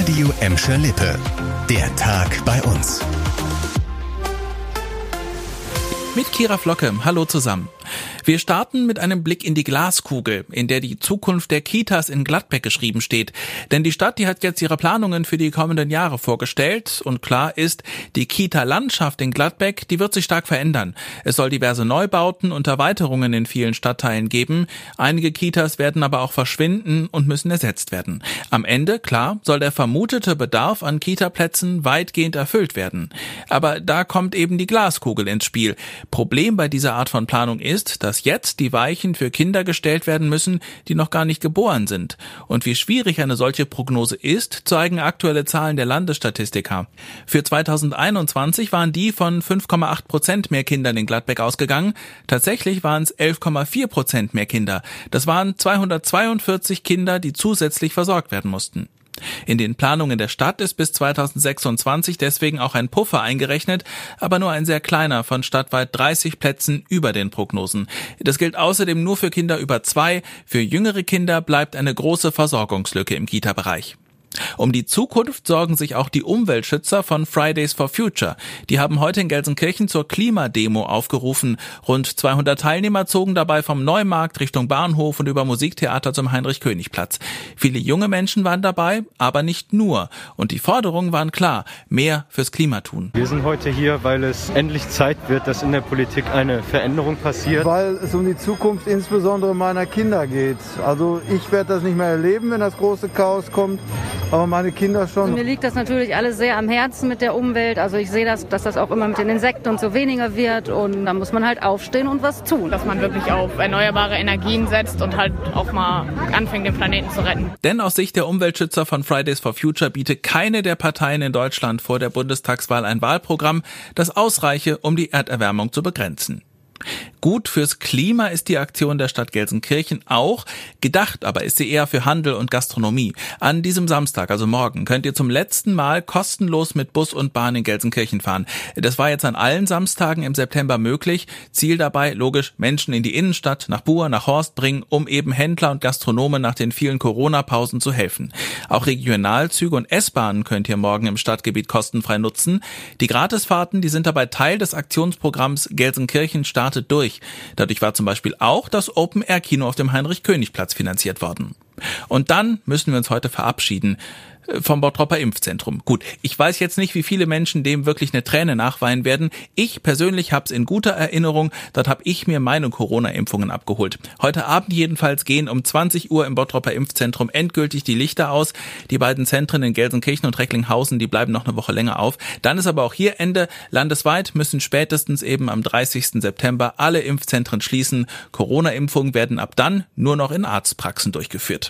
Radio Emscher Lippe. Der Tag bei uns. Mit Kira Flocke. Hallo zusammen. Wir starten mit einem Blick in die Glaskugel, in der die Zukunft der Kitas in Gladbeck geschrieben steht. Denn die Stadt, die hat jetzt ihre Planungen für die kommenden Jahre vorgestellt und klar ist, die Kita-Landschaft in Gladbeck, die wird sich stark verändern. Es soll diverse Neubauten und Erweiterungen in vielen Stadtteilen geben. Einige Kitas werden aber auch verschwinden und müssen ersetzt werden. Am Ende, klar, soll der vermutete Bedarf an Kitaplätzen weitgehend erfüllt werden. Aber da kommt eben die Glaskugel ins Spiel. Problem bei dieser Art von Planung ist, dass jetzt die Weichen für Kinder gestellt werden müssen, die noch gar nicht geboren sind. Und wie schwierig eine solche Prognose ist, zeigen aktuelle Zahlen der Landesstatistika. Für 2021 waren die von 5,8 Prozent mehr Kindern in Gladbeck ausgegangen. Tatsächlich waren es 11,4 Prozent mehr Kinder. Das waren 242 Kinder, die zusätzlich versorgt werden mussten. In den Planungen der Stadt ist bis 2026 deswegen auch ein Puffer eingerechnet, aber nur ein sehr kleiner von stadtweit 30 Plätzen über den Prognosen. Das gilt außerdem nur für Kinder über zwei. Für jüngere Kinder bleibt eine große Versorgungslücke im Kita-Bereich. Um die Zukunft sorgen sich auch die Umweltschützer von Fridays for Future. Die haben heute in Gelsenkirchen zur Klimademo aufgerufen. Rund 200 Teilnehmer zogen dabei vom Neumarkt Richtung Bahnhof und über Musiktheater zum Heinrich-König-Platz. Viele junge Menschen waren dabei, aber nicht nur. Und die Forderungen waren klar, mehr fürs Klima tun. Wir sind heute hier, weil es endlich Zeit wird, dass in der Politik eine Veränderung passiert. Weil es um die Zukunft insbesondere meiner Kinder geht. Also ich werde das nicht mehr erleben, wenn das große Chaos kommt aber meine Kinder schon. Also mir liegt das natürlich alles sehr am Herzen mit der Umwelt. Also ich sehe das, dass das auch immer mit den Insekten und so weniger wird und da muss man halt aufstehen und was tun. Dass man wirklich auf erneuerbare Energien setzt und halt auch mal anfängt, den Planeten zu retten. Denn aus Sicht der Umweltschützer von Fridays for Future bietet keine der Parteien in Deutschland vor der Bundestagswahl ein Wahlprogramm, das ausreiche, um die Erderwärmung zu begrenzen. Gut fürs Klima ist die Aktion der Stadt Gelsenkirchen auch. Gedacht aber ist sie eher für Handel und Gastronomie. An diesem Samstag, also morgen, könnt ihr zum letzten Mal kostenlos mit Bus und Bahn in Gelsenkirchen fahren. Das war jetzt an allen Samstagen im September möglich. Ziel dabei, logisch, Menschen in die Innenstadt, nach Buhr, nach Horst bringen, um eben Händler und Gastronomen nach den vielen Corona-Pausen zu helfen. Auch Regionalzüge und S-Bahnen könnt ihr morgen im Stadtgebiet kostenfrei nutzen. Die Gratisfahrten, die sind dabei Teil des Aktionsprogramms Gelsenkirchen startet durch durch. Dadurch war zum Beispiel auch das Open-Air-Kino auf dem Heinrich-König-Platz finanziert worden. Und dann müssen wir uns heute verabschieden vom Bottropper Impfzentrum. Gut, ich weiß jetzt nicht, wie viele Menschen dem wirklich eine Träne nachweinen werden. Ich persönlich habe es in guter Erinnerung. Dort habe ich mir meine Corona-Impfungen abgeholt. Heute Abend jedenfalls gehen um 20 Uhr im Bottropper Impfzentrum endgültig die Lichter aus. Die beiden Zentren in Gelsenkirchen und Recklinghausen, die bleiben noch eine Woche länger auf. Dann ist aber auch hier Ende. Landesweit müssen spätestens eben am 30. September alle Impfzentren schließen. Corona-Impfungen werden ab dann nur noch in Arztpraxen durchgeführt.